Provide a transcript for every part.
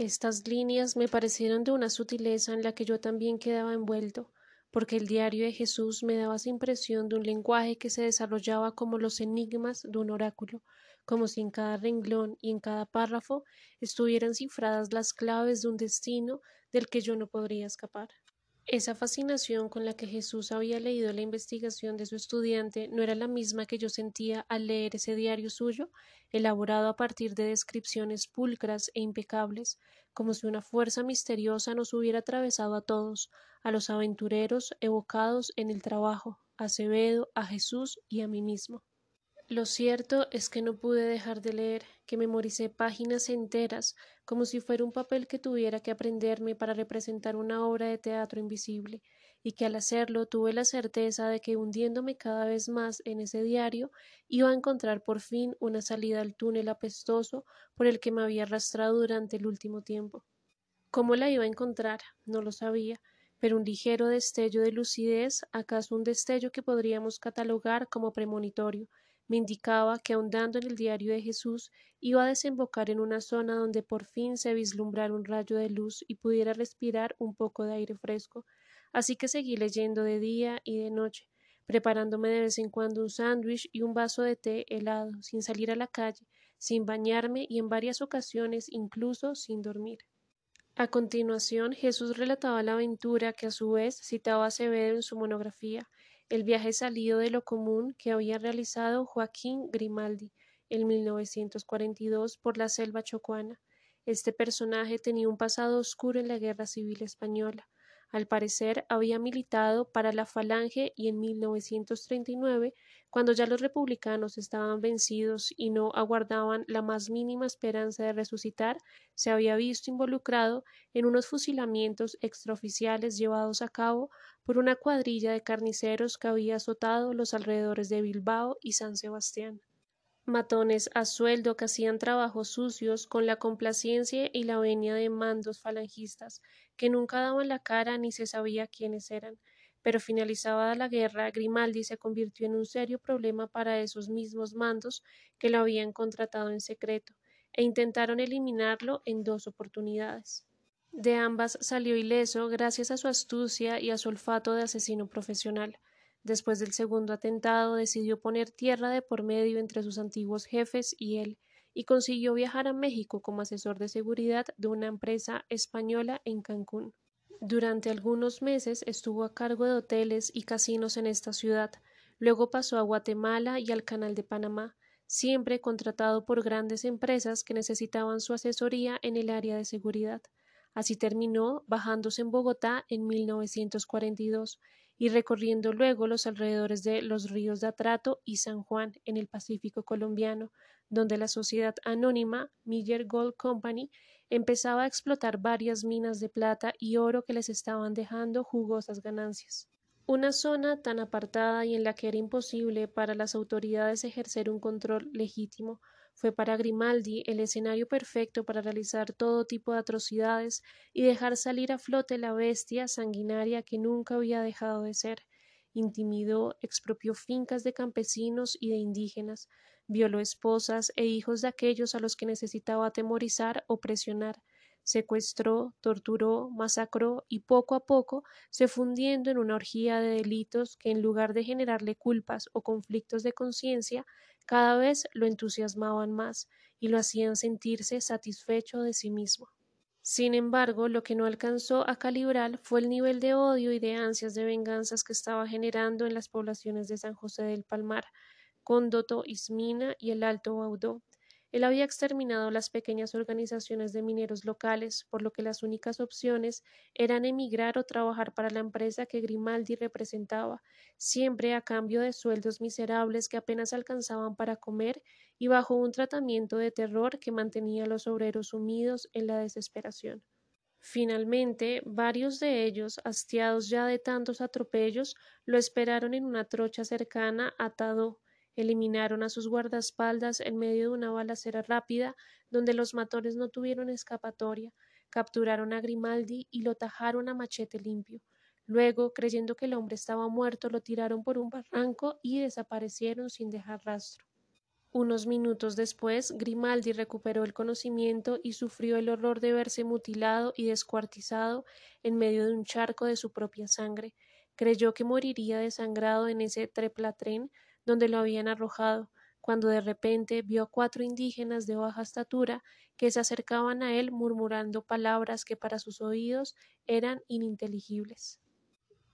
Estas líneas me parecieron de una sutileza en la que yo también quedaba envuelto, porque el diario de Jesús me daba esa impresión de un lenguaje que se desarrollaba como los enigmas de un oráculo, como si en cada renglón y en cada párrafo estuvieran cifradas las claves de un destino del que yo no podría escapar. Esa fascinación con la que Jesús había leído la investigación de su estudiante no era la misma que yo sentía al leer ese diario suyo, elaborado a partir de descripciones pulcras e impecables, como si una fuerza misteriosa nos hubiera atravesado a todos, a los aventureros evocados en el trabajo, a Acevedo, a Jesús y a mí mismo. Lo cierto es que no pude dejar de leer, que memoricé páginas enteras, como si fuera un papel que tuviera que aprenderme para representar una obra de teatro invisible, y que al hacerlo tuve la certeza de que hundiéndome cada vez más en ese diario iba a encontrar por fin una salida al túnel apestoso por el que me había arrastrado durante el último tiempo. ¿Cómo la iba a encontrar? No lo sabía, pero un ligero destello de lucidez, acaso un destello que podríamos catalogar como premonitorio, me indicaba que ahondando en el diario de Jesús iba a desembocar en una zona donde por fin se vislumbrara un rayo de luz y pudiera respirar un poco de aire fresco. Así que seguí leyendo de día y de noche, preparándome de vez en cuando un sándwich y un vaso de té helado, sin salir a la calle, sin bañarme y en varias ocasiones incluso sin dormir. A continuación, Jesús relataba la aventura que a su vez citaba Acevedo en su monografía, el viaje salido de lo común que había realizado Joaquín Grimaldi en 1942 por la selva chocuana. Este personaje tenía un pasado oscuro en la Guerra Civil Española. Al parecer había militado para la Falange y en 1939, cuando ya los republicanos estaban vencidos y no aguardaban la más mínima esperanza de resucitar, se había visto involucrado en unos fusilamientos extraoficiales llevados a cabo por una cuadrilla de carniceros que había azotado los alrededores de Bilbao y San Sebastián matones a sueldo que hacían trabajos sucios con la complacencia y la venia de mandos falangistas, que nunca daban la cara ni se sabía quiénes eran. Pero finalizada la guerra, Grimaldi se convirtió en un serio problema para esos mismos mandos que lo habían contratado en secreto, e intentaron eliminarlo en dos oportunidades. De ambas salió ileso gracias a su astucia y a su olfato de asesino profesional. Después del segundo atentado, decidió poner tierra de por medio entre sus antiguos jefes y él, y consiguió viajar a México como asesor de seguridad de una empresa española en Cancún. Durante algunos meses estuvo a cargo de hoteles y casinos en esta ciudad, luego pasó a Guatemala y al Canal de Panamá, siempre contratado por grandes empresas que necesitaban su asesoría en el área de seguridad. Así terminó bajándose en Bogotá en 1942 y recorriendo luego los alrededores de los ríos de Atrato y San Juan en el Pacífico colombiano, donde la sociedad anónima Miller Gold Company empezaba a explotar varias minas de plata y oro que les estaban dejando jugosas ganancias. Una zona tan apartada y en la que era imposible para las autoridades ejercer un control legítimo fue para Grimaldi el escenario perfecto para realizar todo tipo de atrocidades y dejar salir a flote la bestia sanguinaria que nunca había dejado de ser. Intimidó, expropió fincas de campesinos y de indígenas, violó esposas e hijos de aquellos a los que necesitaba atemorizar o presionar, secuestró, torturó, masacró y poco a poco se fundiendo en una orgía de delitos que en lugar de generarle culpas o conflictos de conciencia cada vez lo entusiasmaban más y lo hacían sentirse satisfecho de sí mismo. Sin embargo, lo que no alcanzó a calibrar fue el nivel de odio y de ansias de venganzas que estaba generando en las poblaciones de San José del Palmar, Cóndoto, Ismina y el Alto Baudó, él había exterminado las pequeñas organizaciones de mineros locales, por lo que las únicas opciones eran emigrar o trabajar para la empresa que Grimaldi representaba, siempre a cambio de sueldos miserables que apenas alcanzaban para comer y bajo un tratamiento de terror que mantenía a los obreros sumidos en la desesperación. Finalmente, varios de ellos, hastiados ya de tantos atropellos, lo esperaron en una trocha cercana a Tadó, Eliminaron a sus guardaespaldas en medio de una balacera rápida donde los matones no tuvieron escapatoria, capturaron a Grimaldi y lo tajaron a machete limpio. Luego, creyendo que el hombre estaba muerto, lo tiraron por un barranco y desaparecieron sin dejar rastro. Unos minutos después, Grimaldi recuperó el conocimiento y sufrió el horror de verse mutilado y descuartizado en medio de un charco de su propia sangre. Creyó que moriría desangrado en ese treplatren donde lo habían arrojado, cuando de repente vio a cuatro indígenas de baja estatura que se acercaban a él murmurando palabras que para sus oídos eran ininteligibles.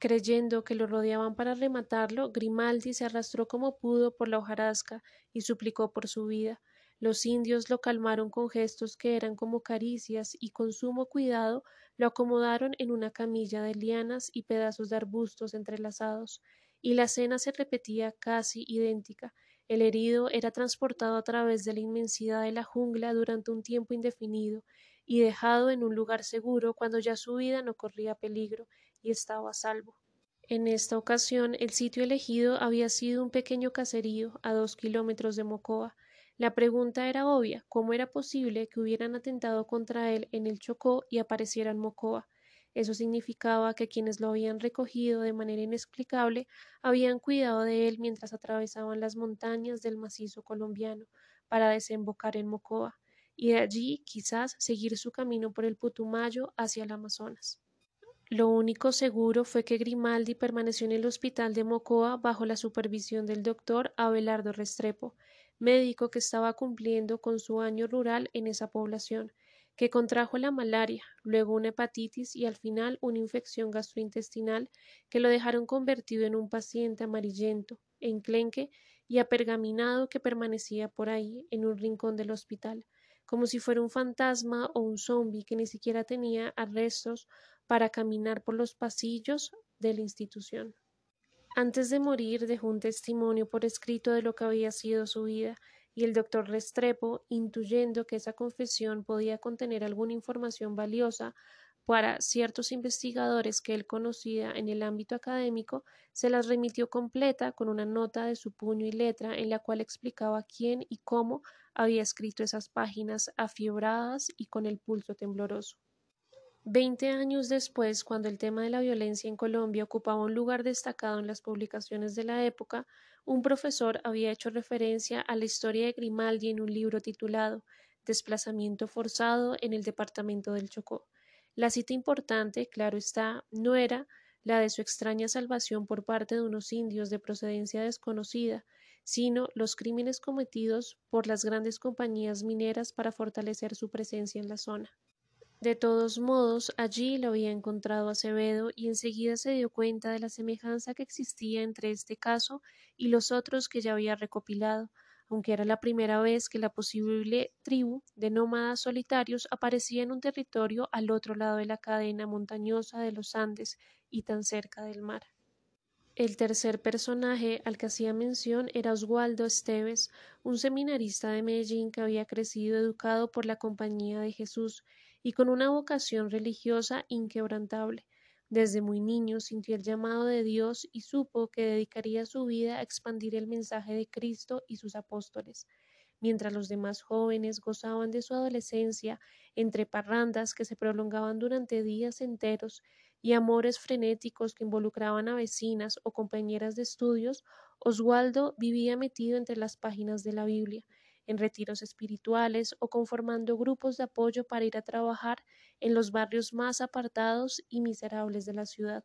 Creyendo que lo rodeaban para rematarlo, Grimaldi se arrastró como pudo por la hojarasca y suplicó por su vida. Los indios lo calmaron con gestos que eran como caricias y con sumo cuidado lo acomodaron en una camilla de lianas y pedazos de arbustos entrelazados, y la escena se repetía casi idéntica. El herido era transportado a través de la inmensidad de la jungla durante un tiempo indefinido y dejado en un lugar seguro cuando ya su vida no corría peligro y estaba a salvo. En esta ocasión el sitio elegido había sido un pequeño caserío a dos kilómetros de Mocoa. La pregunta era obvia ¿cómo era posible que hubieran atentado contra él en el Chocó y apareciera en Mocoa? Eso significaba que quienes lo habían recogido de manera inexplicable habían cuidado de él mientras atravesaban las montañas del macizo colombiano para desembocar en Mocoa y de allí quizás seguir su camino por el Putumayo hacia el Amazonas. Lo único seguro fue que Grimaldi permaneció en el hospital de Mocoa bajo la supervisión del doctor Abelardo Restrepo, médico que estaba cumpliendo con su año rural en esa población, que contrajo la malaria, luego una hepatitis y al final una infección gastrointestinal que lo dejaron convertido en un paciente amarillento, enclenque y apergaminado que permanecía por ahí en un rincón del hospital, como si fuera un fantasma o un zombi que ni siquiera tenía arrestos para caminar por los pasillos de la institución. Antes de morir dejó un testimonio por escrito de lo que había sido su vida, y el doctor Restrepo, intuyendo que esa confesión podía contener alguna información valiosa para ciertos investigadores que él conocía en el ámbito académico, se las remitió completa con una nota de su puño y letra en la cual explicaba quién y cómo había escrito esas páginas afiebradas y con el pulso tembloroso. Veinte años después, cuando el tema de la violencia en Colombia ocupaba un lugar destacado en las publicaciones de la época, un profesor había hecho referencia a la historia de Grimaldi en un libro titulado Desplazamiento forzado en el departamento del Chocó. La cita importante, claro está, no era la de su extraña salvación por parte de unos indios de procedencia desconocida, sino los crímenes cometidos por las grandes compañías mineras para fortalecer su presencia en la zona. De todos modos, allí lo había encontrado Acevedo y enseguida se dio cuenta de la semejanza que existía entre este caso y los otros que ya había recopilado, aunque era la primera vez que la posible tribu de nómadas solitarios aparecía en un territorio al otro lado de la cadena montañosa de los Andes y tan cerca del mar. El tercer personaje al que hacía mención era Oswaldo Esteves, un seminarista de Medellín que había crecido educado por la Compañía de Jesús y con una vocación religiosa inquebrantable. Desde muy niño sintió el llamado de Dios y supo que dedicaría su vida a expandir el mensaje de Cristo y sus apóstoles. Mientras los demás jóvenes gozaban de su adolescencia entre parrandas que se prolongaban durante días enteros y amores frenéticos que involucraban a vecinas o compañeras de estudios, Oswaldo vivía metido entre las páginas de la Biblia, en retiros espirituales o conformando grupos de apoyo para ir a trabajar en los barrios más apartados y miserables de la ciudad.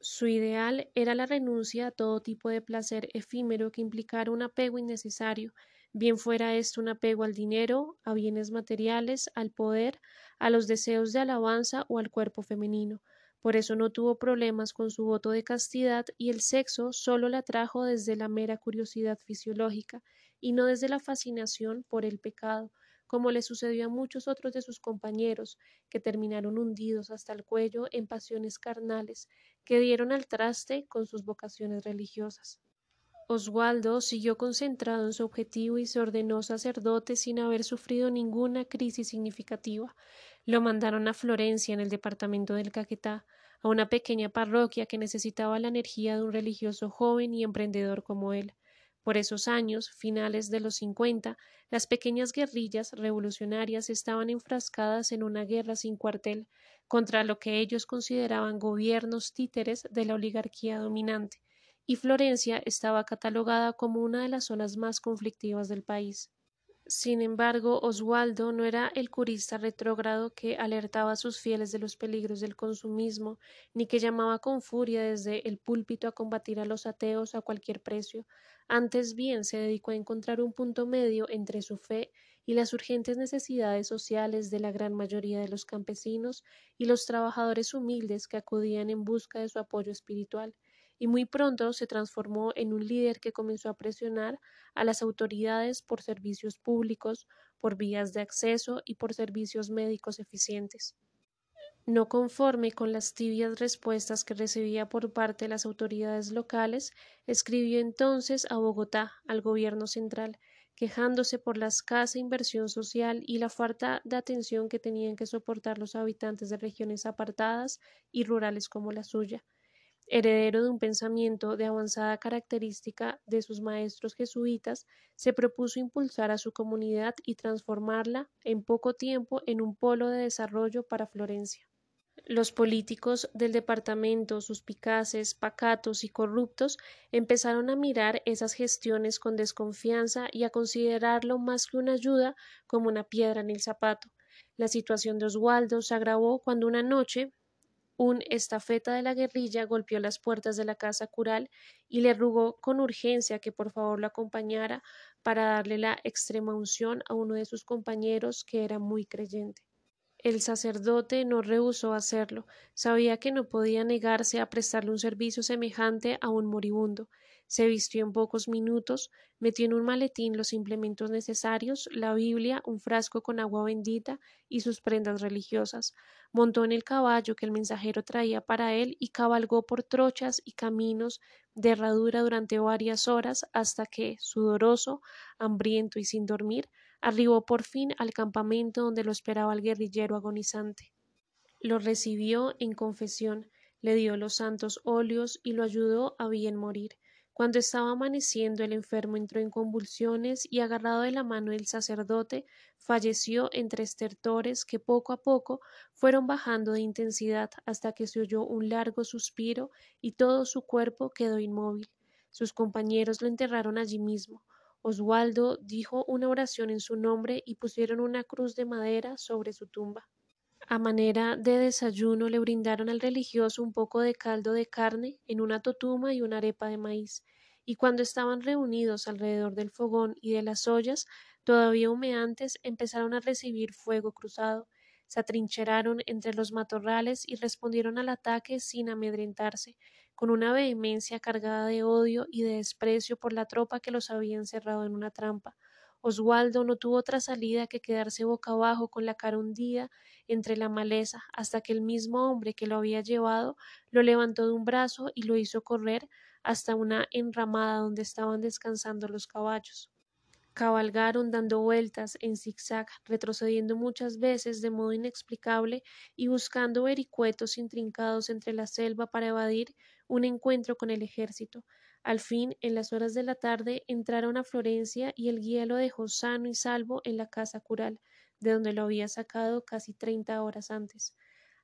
Su ideal era la renuncia a todo tipo de placer efímero que implicara un apego innecesario, bien fuera esto un apego al dinero, a bienes materiales, al poder, a los deseos de alabanza o al cuerpo femenino. Por eso no tuvo problemas con su voto de castidad y el sexo solo la atrajo desde la mera curiosidad fisiológica, y no desde la fascinación por el pecado, como le sucedió a muchos otros de sus compañeros, que terminaron hundidos hasta el cuello en pasiones carnales, que dieron al traste con sus vocaciones religiosas. Oswaldo siguió concentrado en su objetivo y se ordenó sacerdote sin haber sufrido ninguna crisis significativa. Lo mandaron a Florencia, en el departamento del Caquetá, a una pequeña parroquia que necesitaba la energía de un religioso joven y emprendedor como él. Por esos años, finales de los 50, las pequeñas guerrillas revolucionarias estaban enfrascadas en una guerra sin cuartel contra lo que ellos consideraban gobiernos títeres de la oligarquía dominante, y Florencia estaba catalogada como una de las zonas más conflictivas del país. Sin embargo, Oswaldo no era el curista retrógrado que alertaba a sus fieles de los peligros del consumismo, ni que llamaba con furia desde el púlpito a combatir a los ateos a cualquier precio. Antes bien se dedicó a encontrar un punto medio entre su fe y las urgentes necesidades sociales de la gran mayoría de los campesinos y los trabajadores humildes que acudían en busca de su apoyo espiritual y muy pronto se transformó en un líder que comenzó a presionar a las autoridades por servicios públicos, por vías de acceso y por servicios médicos eficientes. No conforme con las tibias respuestas que recibía por parte de las autoridades locales, escribió entonces a Bogotá, al gobierno central, quejándose por la escasa inversión social y la falta de atención que tenían que soportar los habitantes de regiones apartadas y rurales como la suya heredero de un pensamiento de avanzada característica de sus maestros jesuitas, se propuso impulsar a su comunidad y transformarla en poco tiempo en un polo de desarrollo para Florencia. Los políticos del departamento, suspicaces, pacatos y corruptos, empezaron a mirar esas gestiones con desconfianza y a considerarlo más que una ayuda como una piedra en el zapato. La situación de Oswaldo se agravó cuando una noche, un estafeta de la guerrilla golpeó las puertas de la casa cural y le rogó con urgencia que por favor lo acompañara para darle la extrema unción a uno de sus compañeros que era muy creyente. El sacerdote no rehusó hacerlo, sabía que no podía negarse a prestarle un servicio semejante a un moribundo, se vistió en pocos minutos, metió en un maletín los implementos necesarios, la Biblia, un frasco con agua bendita y sus prendas religiosas, montó en el caballo que el mensajero traía para él y cabalgó por trochas y caminos de herradura durante varias horas hasta que, sudoroso, hambriento y sin dormir, arribó por fin al campamento donde lo esperaba el guerrillero agonizante. Lo recibió en confesión, le dio los santos óleos y lo ayudó a bien morir. Cuando estaba amaneciendo el enfermo entró en convulsiones y agarrado de la mano del sacerdote falleció entre estertores que poco a poco fueron bajando de intensidad hasta que se oyó un largo suspiro y todo su cuerpo quedó inmóvil. Sus compañeros lo enterraron allí mismo. Oswaldo dijo una oración en su nombre y pusieron una cruz de madera sobre su tumba. A manera de desayuno le brindaron al religioso un poco de caldo de carne en una totuma y una arepa de maíz, y cuando estaban reunidos alrededor del fogón y de las ollas, todavía humeantes, empezaron a recibir fuego cruzado, se atrincheraron entre los matorrales y respondieron al ataque sin amedrentarse, con una vehemencia cargada de odio y de desprecio por la tropa que los había encerrado en una trampa, Oswaldo no tuvo otra salida que quedarse boca abajo con la cara hundida entre la maleza hasta que el mismo hombre que lo había llevado lo levantó de un brazo y lo hizo correr hasta una enramada donde estaban descansando los caballos. Cabalgaron dando vueltas en zigzag, retrocediendo muchas veces de modo inexplicable y buscando vericuetos intrincados entre la selva para evadir un encuentro con el ejército, al fin, en las horas de la tarde, entraron a Florencia y el guía lo dejó sano y salvo en la casa cural, de donde lo había sacado casi treinta horas antes.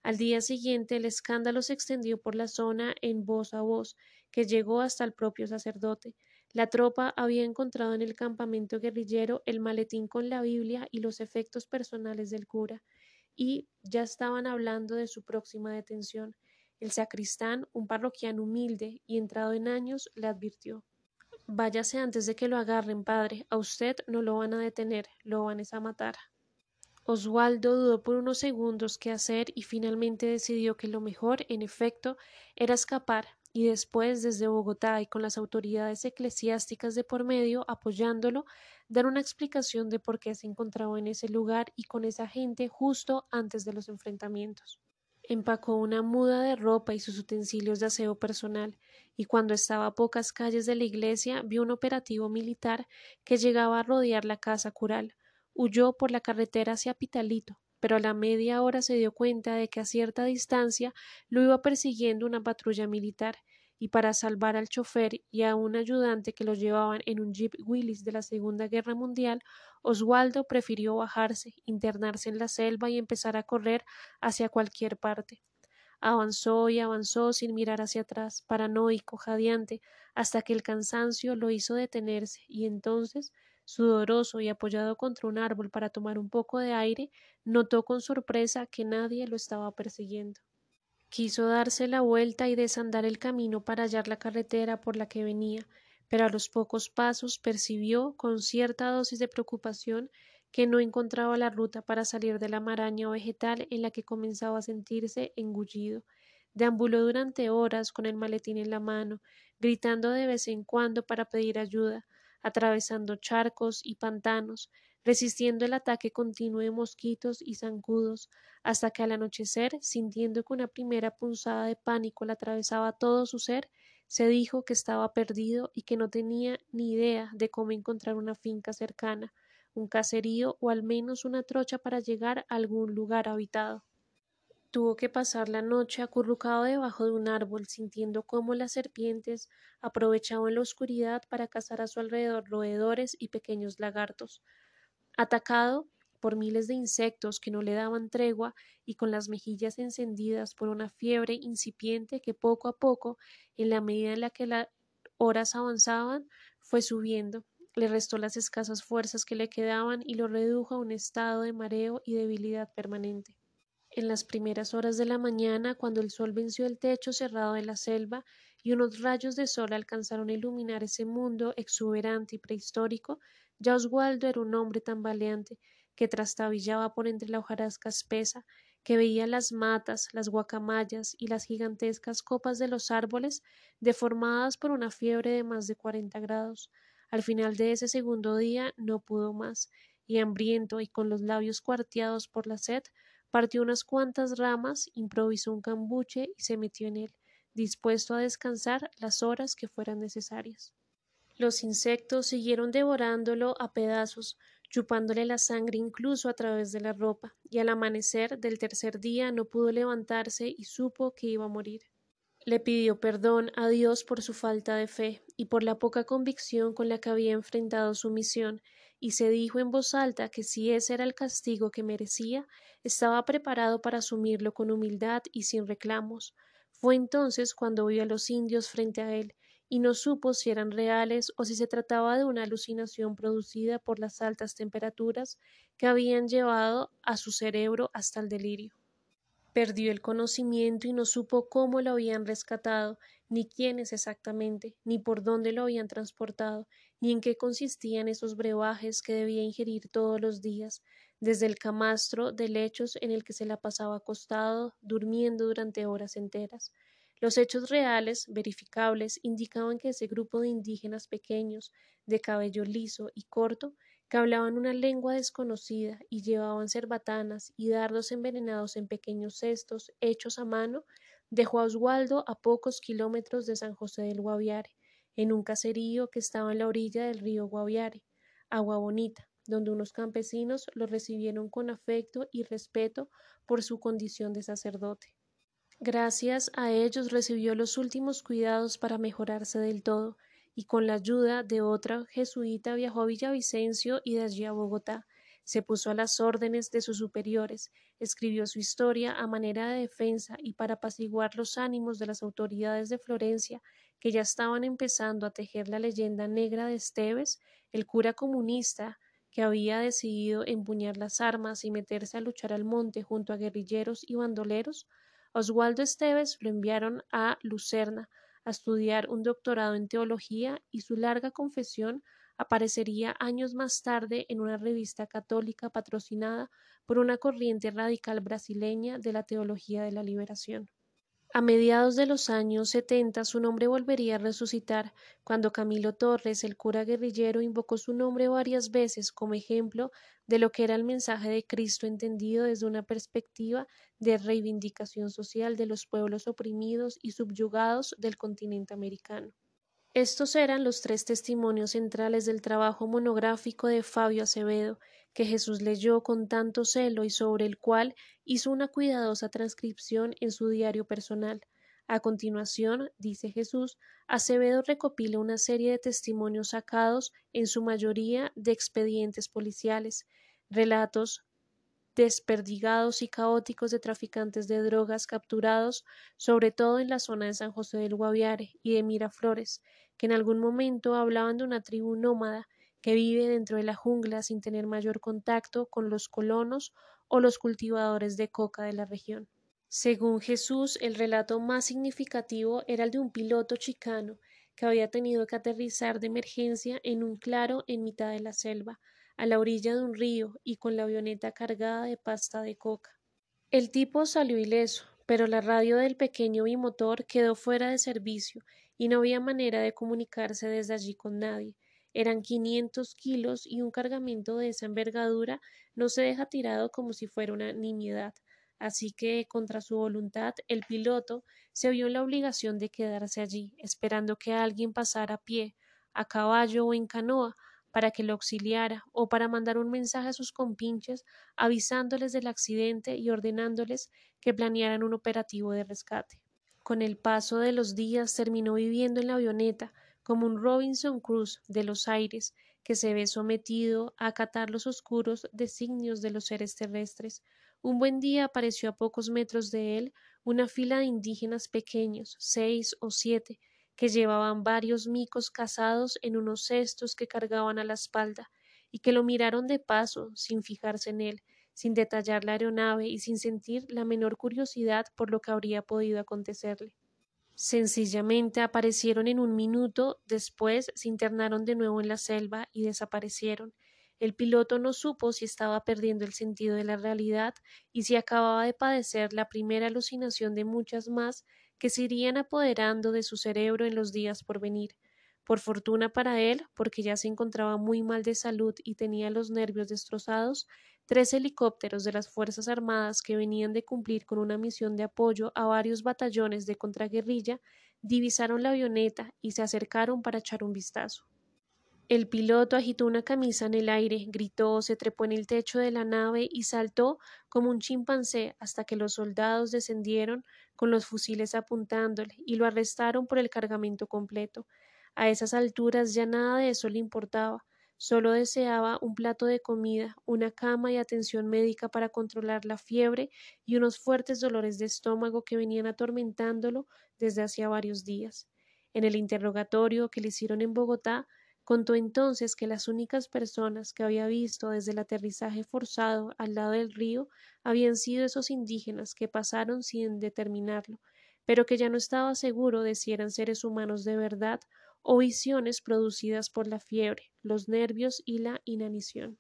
Al día siguiente el escándalo se extendió por la zona en voz a voz, que llegó hasta el propio sacerdote. La tropa había encontrado en el campamento guerrillero el maletín con la Biblia y los efectos personales del cura, y ya estaban hablando de su próxima detención. El sacristán, un parroquiano humilde y entrado en años, le advirtió Váyase antes de que lo agarren, padre. A usted no lo van a detener, lo van a matar. Oswaldo dudó por unos segundos qué hacer y finalmente decidió que lo mejor, en efecto, era escapar y después desde Bogotá y con las autoridades eclesiásticas de por medio apoyándolo, dar una explicación de por qué se encontraba en ese lugar y con esa gente justo antes de los enfrentamientos. Empacó una muda de ropa y sus utensilios de aseo personal, y cuando estaba a pocas calles de la iglesia vio un operativo militar que llegaba a rodear la casa cural. Huyó por la carretera hacia Pitalito, pero a la media hora se dio cuenta de que a cierta distancia lo iba persiguiendo una patrulla militar, y para salvar al chofer y a un ayudante que los llevaban en un jeep Willis de la Segunda Guerra Mundial, Oswaldo prefirió bajarse, internarse en la selva y empezar a correr hacia cualquier parte. Avanzó y avanzó sin mirar hacia atrás, paranoico, jadeante, hasta que el cansancio lo hizo detenerse, y entonces, sudoroso y apoyado contra un árbol para tomar un poco de aire, notó con sorpresa que nadie lo estaba persiguiendo. Quiso darse la vuelta y desandar el camino para hallar la carretera por la que venía, pero a los pocos pasos percibió, con cierta dosis de preocupación, que no encontraba la ruta para salir de la maraña vegetal en la que comenzaba a sentirse engullido. Deambuló durante horas con el maletín en la mano, gritando de vez en cuando para pedir ayuda, atravesando charcos y pantanos, resistiendo el ataque continuo de mosquitos y zancudos, hasta que al anochecer, sintiendo que una primera punzada de pánico le atravesaba todo su ser, se dijo que estaba perdido y que no tenía ni idea de cómo encontrar una finca cercana, un caserío o al menos una trocha para llegar a algún lugar habitado. Tuvo que pasar la noche acurrucado debajo de un árbol, sintiendo cómo las serpientes aprovechaban la oscuridad para cazar a su alrededor roedores y pequeños lagartos. Atacado por miles de insectos que no le daban tregua y con las mejillas encendidas por una fiebre incipiente que poco a poco, en la medida en la que las horas avanzaban, fue subiendo, le restó las escasas fuerzas que le quedaban y lo redujo a un estado de mareo y debilidad permanente. En las primeras horas de la mañana, cuando el sol venció el techo cerrado de la selva y unos rayos de sol alcanzaron a iluminar ese mundo exuberante y prehistórico, ya Oswaldo era un hombre tambaleante que trastabillaba por entre la hojarasca espesa, que veía las matas, las guacamayas y las gigantescas copas de los árboles deformadas por una fiebre de más de cuarenta grados. Al final de ese segundo día no pudo más, y hambriento y con los labios cuarteados por la sed, partió unas cuantas ramas, improvisó un cambuche y se metió en él, dispuesto a descansar las horas que fueran necesarias. Los insectos siguieron devorándolo a pedazos, chupándole la sangre incluso a través de la ropa, y al amanecer del tercer día no pudo levantarse y supo que iba a morir. Le pidió perdón a Dios por su falta de fe y por la poca convicción con la que había enfrentado su misión, y se dijo en voz alta que si ese era el castigo que merecía, estaba preparado para asumirlo con humildad y sin reclamos. Fue entonces cuando vio a los indios frente a él, y no supo si eran reales o si se trataba de una alucinación producida por las altas temperaturas que habían llevado a su cerebro hasta el delirio. Perdió el conocimiento y no supo cómo lo habían rescatado, ni quiénes exactamente, ni por dónde lo habían transportado, ni en qué consistían esos brebajes que debía ingerir todos los días, desde el camastro de lechos en el que se la pasaba acostado, durmiendo durante horas enteras. Los hechos reales, verificables, indicaban que ese grupo de indígenas pequeños, de cabello liso y corto, que hablaban una lengua desconocida y llevaban cerbatanas y dardos envenenados en pequeños cestos hechos a mano, dejó a Oswaldo a pocos kilómetros de San José del Guaviare, en un caserío que estaba en la orilla del río Guaviare, Agua Bonita, donde unos campesinos lo recibieron con afecto y respeto por su condición de sacerdote. Gracias a ellos recibió los últimos cuidados para mejorarse del todo, y con la ayuda de otra jesuita viajó a Villavicencio y de allí a Bogotá. Se puso a las órdenes de sus superiores, escribió su historia a manera de defensa y para apaciguar los ánimos de las autoridades de Florencia, que ya estaban empezando a tejer la leyenda negra de Esteves, el cura comunista que había decidido empuñar las armas y meterse a luchar al monte junto a guerrilleros y bandoleros, Oswaldo Esteves lo enviaron a Lucerna a estudiar un doctorado en teología y su larga confesión aparecería años más tarde en una revista católica patrocinada por una corriente radical brasileña de la teología de la liberación. A mediados de los años setenta su nombre volvería a resucitar cuando Camilo Torres, el cura guerrillero, invocó su nombre varias veces como ejemplo de lo que era el mensaje de Cristo entendido desde una perspectiva de reivindicación social de los pueblos oprimidos y subyugados del continente americano. Estos eran los tres testimonios centrales del trabajo monográfico de Fabio Acevedo, que Jesús leyó con tanto celo y sobre el cual hizo una cuidadosa transcripción en su diario personal. A continuación, dice Jesús, Acevedo recopila una serie de testimonios sacados, en su mayoría, de expedientes policiales, relatos desperdigados y caóticos de traficantes de drogas capturados, sobre todo en la zona de San José del Guaviare y de Miraflores, que en algún momento hablaban de una tribu nómada que vive dentro de la jungla sin tener mayor contacto con los colonos o los cultivadores de coca de la región. Según Jesús, el relato más significativo era el de un piloto chicano que había tenido que aterrizar de emergencia en un claro en mitad de la selva, a la orilla de un río y con la avioneta cargada de pasta de coca. El tipo salió ileso, pero la radio del pequeño bimotor quedó fuera de servicio y no había manera de comunicarse desde allí con nadie. Eran quinientos kilos y un cargamento de esa envergadura no se deja tirado como si fuera una nimiedad. Así que, contra su voluntad, el piloto se vio en la obligación de quedarse allí, esperando que alguien pasara a pie, a caballo o en canoa, para que lo auxiliara o para mandar un mensaje a sus compinches avisándoles del accidente y ordenándoles que planearan un operativo de rescate. Con el paso de los días terminó viviendo en la avioneta como un Robinson Crusoe de los aires que se ve sometido a acatar los oscuros designios de los seres terrestres. Un buen día apareció a pocos metros de él una fila de indígenas pequeños, seis o siete, que llevaban varios micos cazados en unos cestos que cargaban a la espalda, y que lo miraron de paso, sin fijarse en él, sin detallar la aeronave y sin sentir la menor curiosidad por lo que habría podido acontecerle. Sencillamente aparecieron en un minuto, después se internaron de nuevo en la selva y desaparecieron. El piloto no supo si estaba perdiendo el sentido de la realidad y si acababa de padecer la primera alucinación de muchas más que se irían apoderando de su cerebro en los días por venir. Por fortuna para él, porque ya se encontraba muy mal de salud y tenía los nervios destrozados, tres helicópteros de las Fuerzas Armadas que venían de cumplir con una misión de apoyo a varios batallones de contraguerrilla divisaron la avioneta y se acercaron para echar un vistazo. El piloto agitó una camisa en el aire, gritó, se trepó en el techo de la nave y saltó como un chimpancé hasta que los soldados descendieron con los fusiles apuntándole y lo arrestaron por el cargamento completo. A esas alturas ya nada de eso le importaba, solo deseaba un plato de comida, una cama y atención médica para controlar la fiebre y unos fuertes dolores de estómago que venían atormentándolo desde hacía varios días. En el interrogatorio que le hicieron en Bogotá, Contó entonces que las únicas personas que había visto desde el aterrizaje forzado al lado del río habían sido esos indígenas que pasaron sin determinarlo, pero que ya no estaba seguro de si eran seres humanos de verdad o visiones producidas por la fiebre, los nervios y la inanición.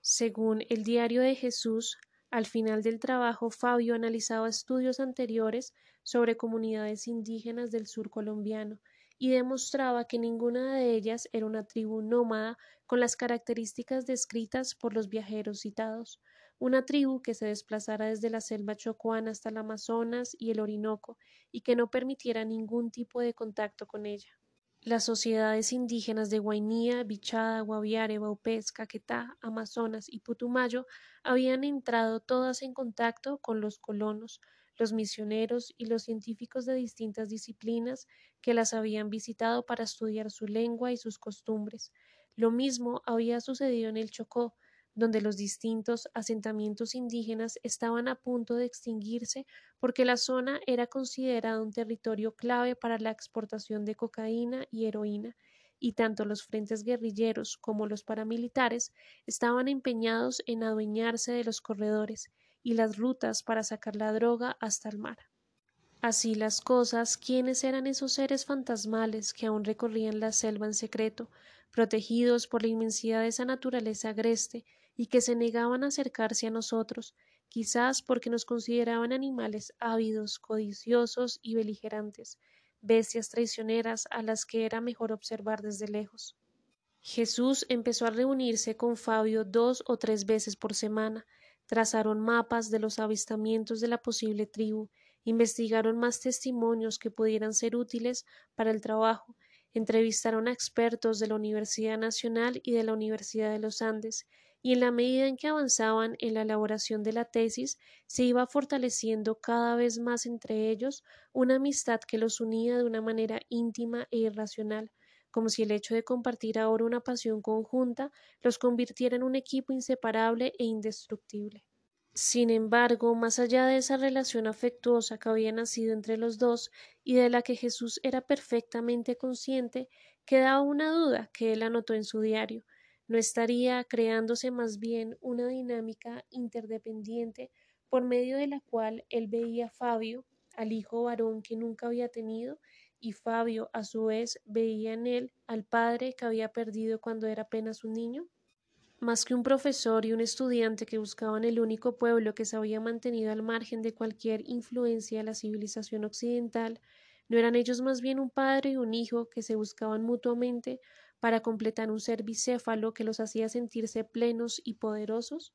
Según el diario de Jesús, al final del trabajo Fabio analizaba estudios anteriores sobre comunidades indígenas del sur colombiano y demostraba que ninguna de ellas era una tribu nómada con las características descritas por los viajeros citados, una tribu que se desplazara desde la selva chocuana hasta el Amazonas y el Orinoco y que no permitiera ningún tipo de contacto con ella. Las sociedades indígenas de Guainía, Bichada, Guaviare, Baupés, Caquetá, Amazonas y Putumayo habían entrado todas en contacto con los colonos, los misioneros y los científicos de distintas disciplinas que las habían visitado para estudiar su lengua y sus costumbres. Lo mismo había sucedido en el Chocó, donde los distintos asentamientos indígenas estaban a punto de extinguirse porque la zona era considerada un territorio clave para la exportación de cocaína y heroína, y tanto los frentes guerrilleros como los paramilitares estaban empeñados en adueñarse de los corredores y las rutas para sacar la droga hasta el mar. Así las cosas, ¿quiénes eran esos seres fantasmales que aún recorrían la selva en secreto, protegidos por la inmensidad de esa naturaleza agreste, y que se negaban a acercarse a nosotros, quizás porque nos consideraban animales ávidos, codiciosos y beligerantes, bestias traicioneras a las que era mejor observar desde lejos. Jesús empezó a reunirse con Fabio dos o tres veces por semana, trazaron mapas de los avistamientos de la posible tribu, investigaron más testimonios que pudieran ser útiles para el trabajo, entrevistaron a expertos de la Universidad Nacional y de la Universidad de los Andes, y en la medida en que avanzaban en la elaboración de la tesis, se iba fortaleciendo cada vez más entre ellos una amistad que los unía de una manera íntima e irracional, como si el hecho de compartir ahora una pasión conjunta los convirtiera en un equipo inseparable e indestructible. Sin embargo, más allá de esa relación afectuosa que había nacido entre los dos y de la que Jesús era perfectamente consciente, quedaba una duda que él anotó en su diario. ¿No estaría creándose más bien una dinámica interdependiente por medio de la cual él veía a Fabio, al hijo varón que nunca había tenido, y Fabio a su vez veía en él al padre que había perdido cuando era apenas un niño? Más que un profesor y un estudiante que buscaban el único pueblo que se había mantenido al margen de cualquier influencia de la civilización occidental, ¿no eran ellos más bien un padre y un hijo que se buscaban mutuamente para completar un ser bicéfalo que los hacía sentirse plenos y poderosos?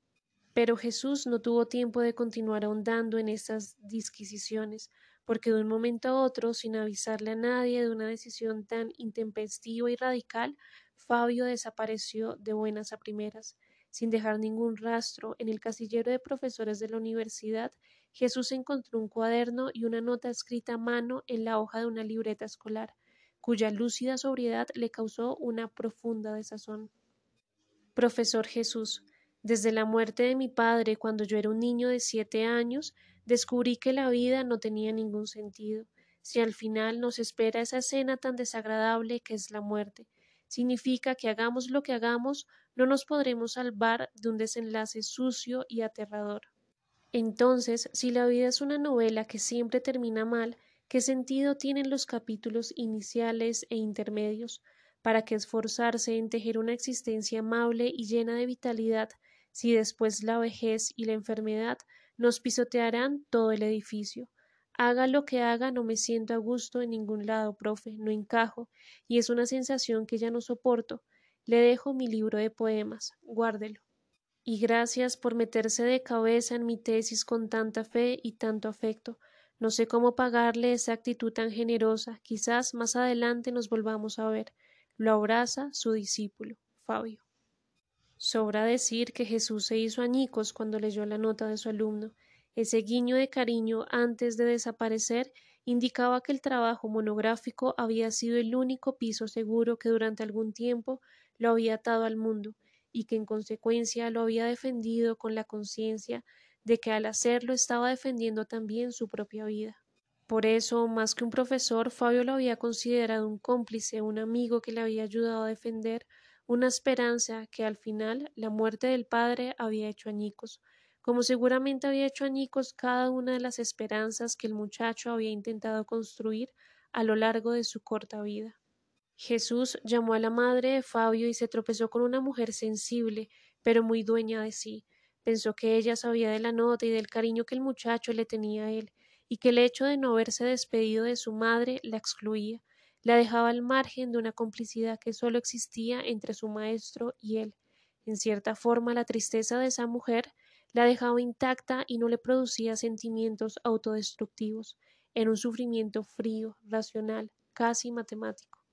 Pero Jesús no tuvo tiempo de continuar ahondando en estas disquisiciones, porque de un momento a otro, sin avisarle a nadie de una decisión tan intempestiva y radical, Fabio desapareció de buenas a primeras. Sin dejar ningún rastro, en el casillero de profesores de la universidad, Jesús encontró un cuaderno y una nota escrita a mano en la hoja de una libreta escolar, cuya lúcida sobriedad le causó una profunda desazón. Profesor Jesús, desde la muerte de mi padre cuando yo era un niño de siete años, descubrí que la vida no tenía ningún sentido, si al final nos espera esa escena tan desagradable que es la muerte, significa que hagamos lo que hagamos, no nos podremos salvar de un desenlace sucio y aterrador. Entonces, si la vida es una novela que siempre termina mal, ¿qué sentido tienen los capítulos iniciales e intermedios? ¿Para qué esforzarse en tejer una existencia amable y llena de vitalidad si después la vejez y la enfermedad nos pisotearán todo el edificio? Haga lo que haga, no me siento a gusto en ningún lado, profe, no encajo, y es una sensación que ya no soporto. Le dejo mi libro de poemas, guárdelo. Y gracias por meterse de cabeza en mi tesis con tanta fe y tanto afecto. No sé cómo pagarle esa actitud tan generosa. Quizás más adelante nos volvamos a ver. Lo abraza su discípulo, Fabio. Sobra decir que Jesús se hizo añicos cuando leyó la nota de su alumno. Ese guiño de cariño antes de desaparecer indicaba que el trabajo monográfico había sido el único piso seguro que durante algún tiempo lo había atado al mundo y que en consecuencia lo había defendido con la conciencia de que al hacerlo estaba defendiendo también su propia vida. Por eso, más que un profesor, Fabio lo había considerado un cómplice, un amigo que le había ayudado a defender una esperanza que al final la muerte del padre había hecho añicos, como seguramente había hecho añicos cada una de las esperanzas que el muchacho había intentado construir a lo largo de su corta vida. Jesús llamó a la madre de Fabio y se tropezó con una mujer sensible, pero muy dueña de sí. Pensó que ella sabía de la nota y del cariño que el muchacho le tenía a él, y que el hecho de no haberse despedido de su madre la excluía, la dejaba al margen de una complicidad que sólo existía entre su maestro y él. En cierta forma, la tristeza de esa mujer la dejaba intacta y no le producía sentimientos autodestructivos. Era un sufrimiento frío, racional, casi matemático.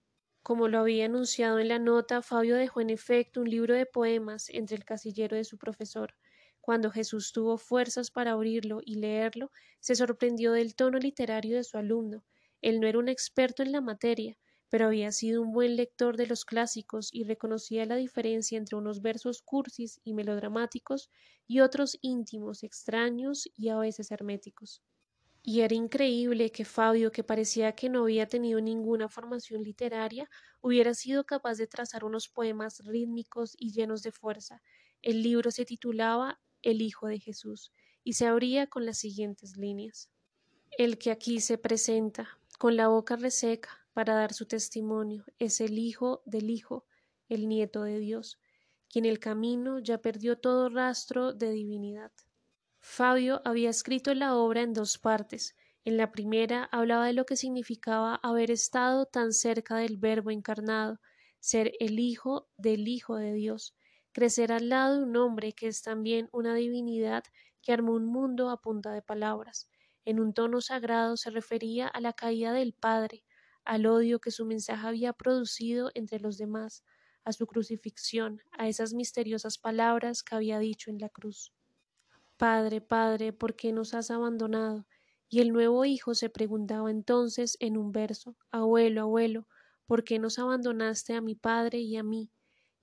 Como lo había anunciado en la nota, Fabio dejó en efecto un libro de poemas entre el casillero de su profesor. Cuando Jesús tuvo fuerzas para abrirlo y leerlo, se sorprendió del tono literario de su alumno. Él no era un experto en la materia, pero había sido un buen lector de los clásicos y reconocía la diferencia entre unos versos cursis y melodramáticos y otros íntimos, extraños y a veces herméticos. Y era increíble que Fabio, que parecía que no había tenido ninguna formación literaria, hubiera sido capaz de trazar unos poemas rítmicos y llenos de fuerza. El libro se titulaba El Hijo de Jesús y se abría con las siguientes líneas. El que aquí se presenta, con la boca reseca, para dar su testimonio. Es el Hijo del Hijo, el nieto de Dios, quien el camino ya perdió todo rastro de divinidad. Fabio había escrito la obra en dos partes. En la primera hablaba de lo que significaba haber estado tan cerca del Verbo encarnado, ser el Hijo del Hijo de Dios, crecer al lado de un hombre que es también una divinidad que armó un mundo a punta de palabras. En un tono sagrado se refería a la caída del Padre, al odio que su mensaje había producido entre los demás, a su crucifixión, a esas misteriosas palabras que había dicho en la cruz. Padre, Padre, ¿por qué nos has abandonado? Y el nuevo hijo se preguntaba entonces en un verso Abuelo, abuelo, ¿por qué nos abandonaste a mi padre y a mí?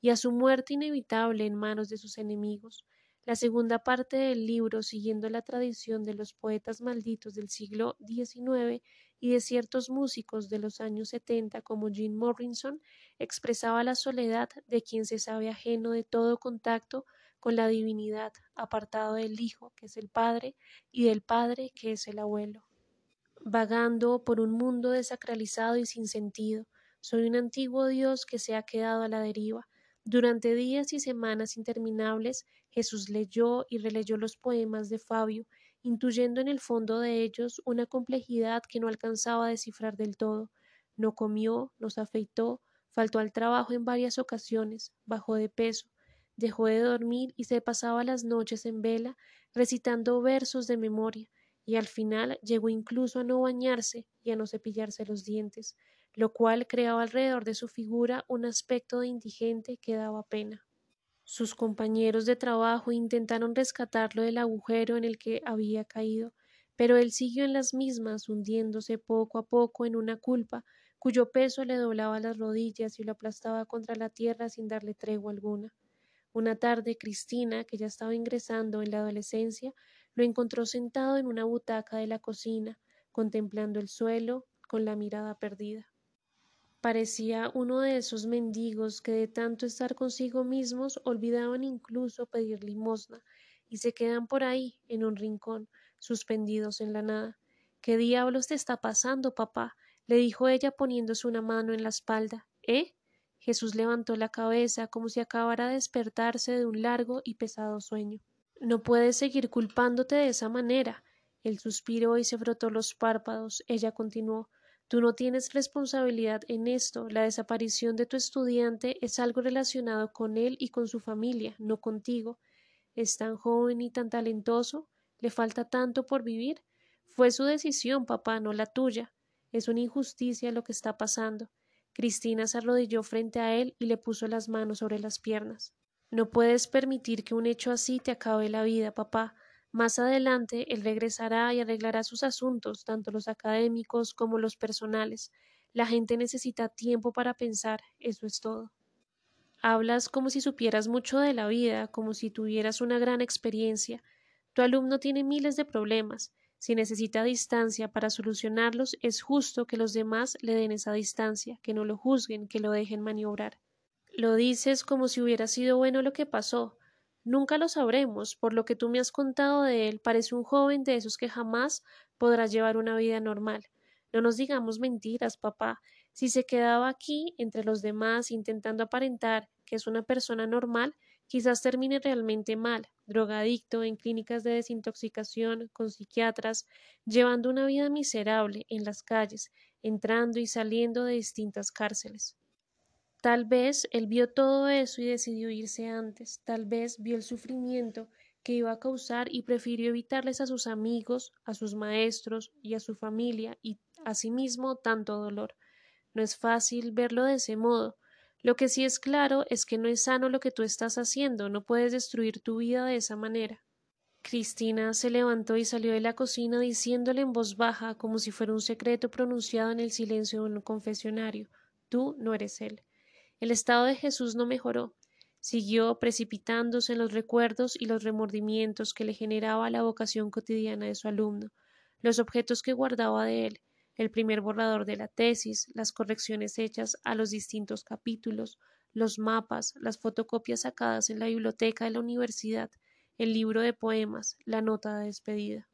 Y a su muerte inevitable en manos de sus enemigos. La segunda parte del libro, siguiendo la tradición de los poetas malditos del siglo XIX y de ciertos músicos de los años setenta como Jim Morrison, expresaba la soledad de quien se sabe ajeno de todo contacto con la divinidad, apartado del Hijo, que es el Padre, y del Padre, que es el Abuelo. Vagando por un mundo desacralizado y sin sentido, soy un antiguo Dios que se ha quedado a la deriva. Durante días y semanas interminables, Jesús leyó y releyó los poemas de Fabio, intuyendo en el fondo de ellos una complejidad que no alcanzaba a descifrar del todo. No comió, nos afeitó, faltó al trabajo en varias ocasiones, bajó de peso, dejó de dormir y se pasaba las noches en vela recitando versos de memoria, y al final llegó incluso a no bañarse y a no cepillarse los dientes, lo cual creaba alrededor de su figura un aspecto de indigente que daba pena. Sus compañeros de trabajo intentaron rescatarlo del agujero en el que había caído, pero él siguió en las mismas, hundiéndose poco a poco en una culpa cuyo peso le doblaba las rodillas y lo aplastaba contra la tierra sin darle tregua alguna. Una tarde Cristina, que ya estaba ingresando en la adolescencia, lo encontró sentado en una butaca de la cocina, contemplando el suelo con la mirada perdida. Parecía uno de esos mendigos que de tanto estar consigo mismos olvidaban incluso pedir limosna y se quedan por ahí, en un rincón, suspendidos en la nada. ¿Qué diablos te está pasando, papá? le dijo ella poniéndose una mano en la espalda. ¿Eh? Jesús levantó la cabeza como si acabara de despertarse de un largo y pesado sueño. No puedes seguir culpándote de esa manera. Él suspiró y se frotó los párpados. Ella continuó Tú no tienes responsabilidad en esto. La desaparición de tu estudiante es algo relacionado con él y con su familia, no contigo. Es tan joven y tan talentoso. Le falta tanto por vivir. Fue su decisión, papá, no la tuya. Es una injusticia lo que está pasando. Cristina se arrodilló frente a él y le puso las manos sobre las piernas. No puedes permitir que un hecho así te acabe la vida, papá. Más adelante él regresará y arreglará sus asuntos, tanto los académicos como los personales. La gente necesita tiempo para pensar, eso es todo. Hablas como si supieras mucho de la vida, como si tuvieras una gran experiencia. Tu alumno tiene miles de problemas. Si necesita distancia para solucionarlos, es justo que los demás le den esa distancia, que no lo juzguen, que lo dejen maniobrar. Lo dices como si hubiera sido bueno lo que pasó. Nunca lo sabremos, por lo que tú me has contado de él, parece un joven de esos que jamás podrá llevar una vida normal. No nos digamos mentiras, papá. Si se quedaba aquí entre los demás intentando aparentar que es una persona normal, quizás termine realmente mal, drogadicto, en clínicas de desintoxicación, con psiquiatras, llevando una vida miserable en las calles, entrando y saliendo de distintas cárceles. Tal vez él vio todo eso y decidió irse antes, tal vez vio el sufrimiento que iba a causar y prefirió evitarles a sus amigos, a sus maestros y a su familia y a sí mismo tanto dolor. No es fácil verlo de ese modo, lo que sí es claro es que no es sano lo que tú estás haciendo, no puedes destruir tu vida de esa manera. Cristina se levantó y salió de la cocina diciéndole en voz baja, como si fuera un secreto pronunciado en el silencio de un confesionario Tú no eres él. El estado de Jesús no mejoró. Siguió precipitándose en los recuerdos y los remordimientos que le generaba la vocación cotidiana de su alumno, los objetos que guardaba de él, el primer borrador de la tesis, las correcciones hechas a los distintos capítulos, los mapas, las fotocopias sacadas en la biblioteca de la universidad, el libro de poemas, la nota de despedida.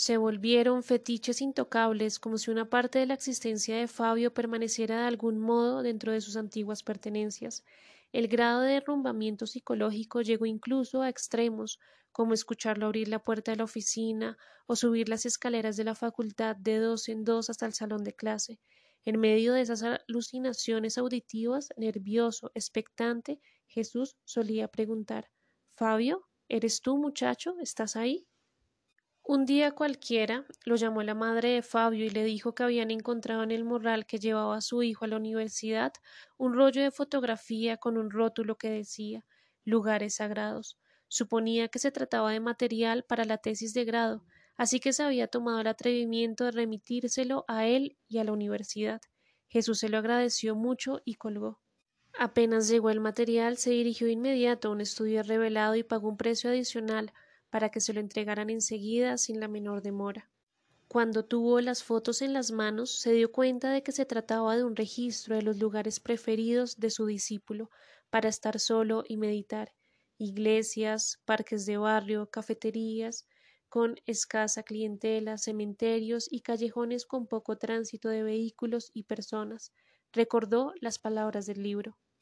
Se volvieron fetiches intocables como si una parte de la existencia de Fabio permaneciera de algún modo dentro de sus antiguas pertenencias. El grado de derrumbamiento psicológico llegó incluso a extremos, como escucharlo abrir la puerta de la oficina o subir las escaleras de la facultad de dos en dos hasta el salón de clase. En medio de esas alucinaciones auditivas, nervioso, expectante, Jesús solía preguntar Fabio, ¿eres tú, muchacho? ¿Estás ahí? Un día cualquiera lo llamó la madre de Fabio y le dijo que habían encontrado en el morral que llevaba a su hijo a la universidad un rollo de fotografía con un rótulo que decía lugares sagrados. Suponía que se trataba de material para la tesis de grado, así que se había tomado el atrevimiento de remitírselo a él y a la universidad. Jesús se lo agradeció mucho y colgó. Apenas llegó el material, se dirigió inmediato a un estudio revelado y pagó un precio adicional para que se lo entregaran enseguida sin la menor demora. Cuando tuvo las fotos en las manos, se dio cuenta de que se trataba de un registro de los lugares preferidos de su discípulo para estar solo y meditar iglesias, parques de barrio, cafeterías, con escasa clientela, cementerios y callejones con poco tránsito de vehículos y personas. Recordó las palabras del libro.